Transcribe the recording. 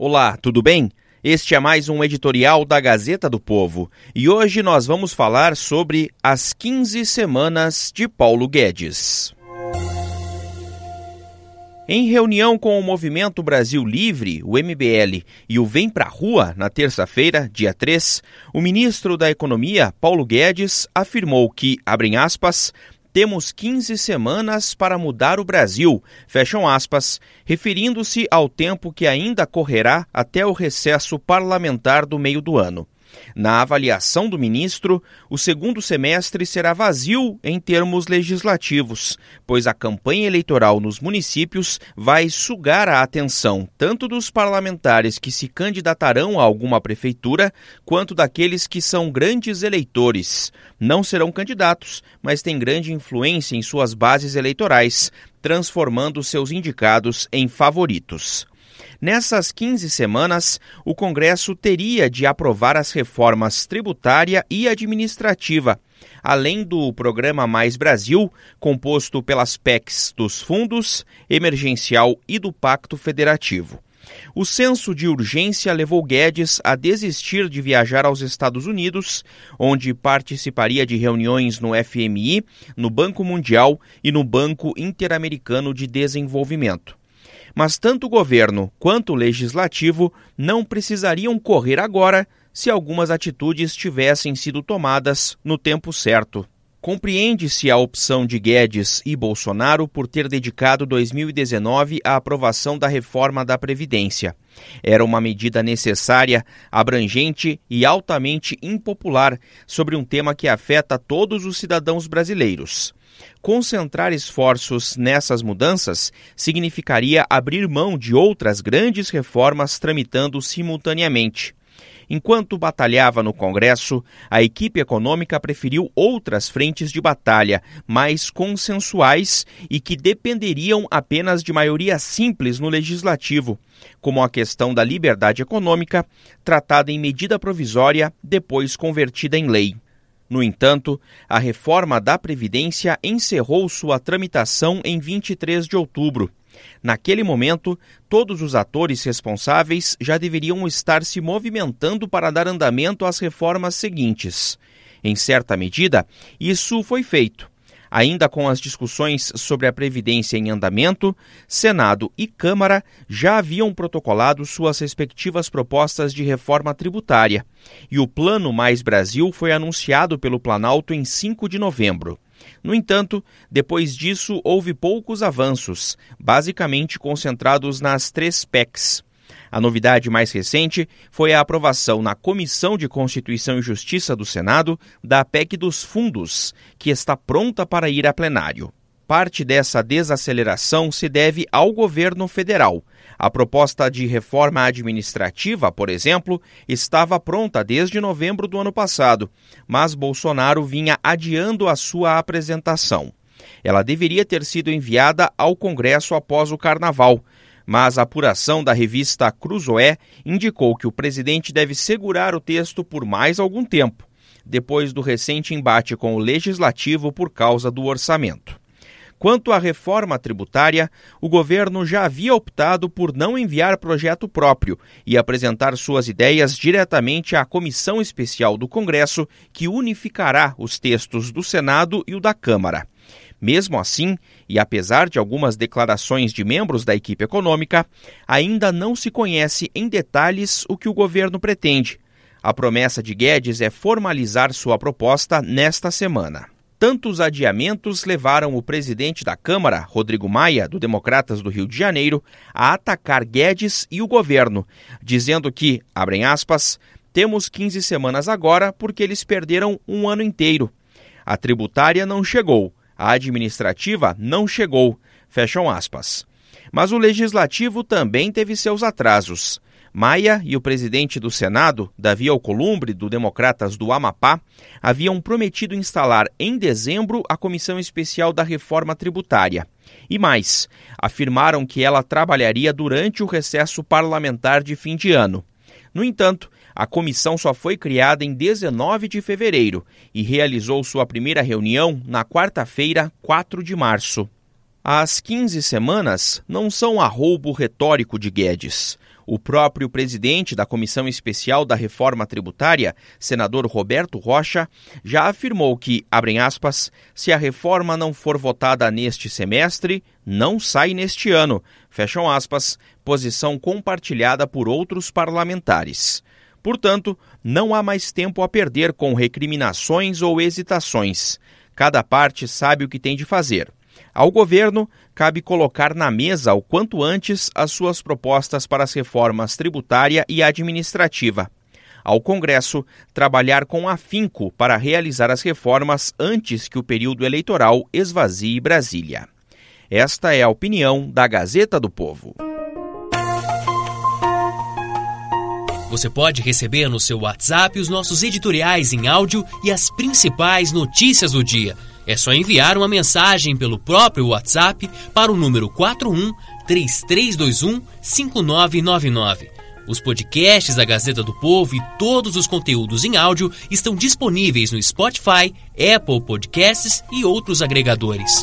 Olá, tudo bem? Este é mais um editorial da Gazeta do Povo e hoje nós vamos falar sobre as 15 semanas de Paulo Guedes. Em reunião com o Movimento Brasil Livre, o MBL, e o Vem Pra Rua, na terça-feira, dia 3, o ministro da Economia, Paulo Guedes, afirmou que, abrem aspas, temos 15 semanas para mudar o Brasil, fecham aspas, referindo-se ao tempo que ainda correrá até o recesso parlamentar do meio do ano. Na avaliação do ministro, o segundo semestre será vazio em termos legislativos, pois a campanha eleitoral nos municípios vai sugar a atenção tanto dos parlamentares que se candidatarão a alguma prefeitura, quanto daqueles que são grandes eleitores. Não serão candidatos, mas têm grande influência em suas bases eleitorais, transformando seus indicados em favoritos. Nessas 15 semanas, o Congresso teria de aprovar as reformas tributária e administrativa, além do Programa Mais Brasil, composto pelas PECs dos Fundos, Emergencial e do Pacto Federativo. O senso de urgência levou Guedes a desistir de viajar aos Estados Unidos, onde participaria de reuniões no FMI, no Banco Mundial e no Banco Interamericano de Desenvolvimento. Mas tanto o governo quanto o legislativo não precisariam correr agora se algumas atitudes tivessem sido tomadas no tempo certo. Compreende-se a opção de Guedes e Bolsonaro por ter dedicado 2019 à aprovação da reforma da Previdência. Era uma medida necessária, abrangente e altamente impopular sobre um tema que afeta todos os cidadãos brasileiros. Concentrar esforços nessas mudanças significaria abrir mão de outras grandes reformas tramitando simultaneamente. Enquanto batalhava no Congresso, a equipe econômica preferiu outras frentes de batalha, mais consensuais e que dependeriam apenas de maioria simples no legislativo, como a questão da liberdade econômica, tratada em medida provisória, depois convertida em lei. No entanto, a reforma da Previdência encerrou sua tramitação em 23 de outubro. Naquele momento, todos os atores responsáveis já deveriam estar se movimentando para dar andamento às reformas seguintes. Em certa medida, isso foi feito. Ainda com as discussões sobre a Previdência em andamento, Senado e Câmara já haviam protocolado suas respectivas propostas de reforma tributária, e o Plano Mais Brasil foi anunciado pelo Planalto em 5 de novembro. No entanto, depois disso houve poucos avanços, basicamente concentrados nas três PECs a novidade mais recente foi a aprovação na Comissão de Constituição e Justiça do Senado da PEC dos Fundos, que está pronta para ir a plenário. Parte dessa desaceleração se deve ao governo federal. A proposta de reforma administrativa, por exemplo, estava pronta desde novembro do ano passado, mas Bolsonaro vinha adiando a sua apresentação. Ela deveria ter sido enviada ao Congresso após o carnaval, mas a apuração da revista Cruzoé indicou que o presidente deve segurar o texto por mais algum tempo, depois do recente embate com o legislativo por causa do orçamento. Quanto à reforma tributária, o governo já havia optado por não enviar projeto próprio e apresentar suas ideias diretamente à comissão especial do Congresso, que unificará os textos do Senado e o da Câmara. Mesmo assim, e apesar de algumas declarações de membros da equipe econômica, ainda não se conhece em detalhes o que o governo pretende. A promessa de Guedes é formalizar sua proposta nesta semana. Tantos adiamentos levaram o presidente da Câmara, Rodrigo Maia, do Democratas do Rio de Janeiro, a atacar Guedes e o governo, dizendo que, abrem aspas, temos 15 semanas agora porque eles perderam um ano inteiro. A tributária não chegou, a administrativa não chegou. Fecham aspas. Mas o legislativo também teve seus atrasos. Maia e o presidente do Senado, Davi Alcolumbre, do Democratas do Amapá, haviam prometido instalar em dezembro a Comissão Especial da Reforma Tributária. E mais, afirmaram que ela trabalharia durante o recesso parlamentar de fim de ano. No entanto, a comissão só foi criada em 19 de fevereiro e realizou sua primeira reunião na quarta-feira, 4 de março. As 15 semanas não são arroubo retórico de Guedes. O próprio presidente da Comissão Especial da Reforma Tributária, senador Roberto Rocha, já afirmou que, abrem aspas, se a reforma não for votada neste semestre, não sai neste ano, fecham aspas, posição compartilhada por outros parlamentares. Portanto, não há mais tempo a perder com recriminações ou hesitações. Cada parte sabe o que tem de fazer. Ao governo, cabe colocar na mesa o quanto antes as suas propostas para as reformas tributária e administrativa. Ao Congresso, trabalhar com afinco para realizar as reformas antes que o período eleitoral esvazie Brasília. Esta é a opinião da Gazeta do Povo. Você pode receber no seu WhatsApp os nossos editoriais em áudio e as principais notícias do dia. É só enviar uma mensagem pelo próprio WhatsApp para o número 41 3321 5999. Os podcasts da Gazeta do Povo e todos os conteúdos em áudio estão disponíveis no Spotify, Apple Podcasts e outros agregadores.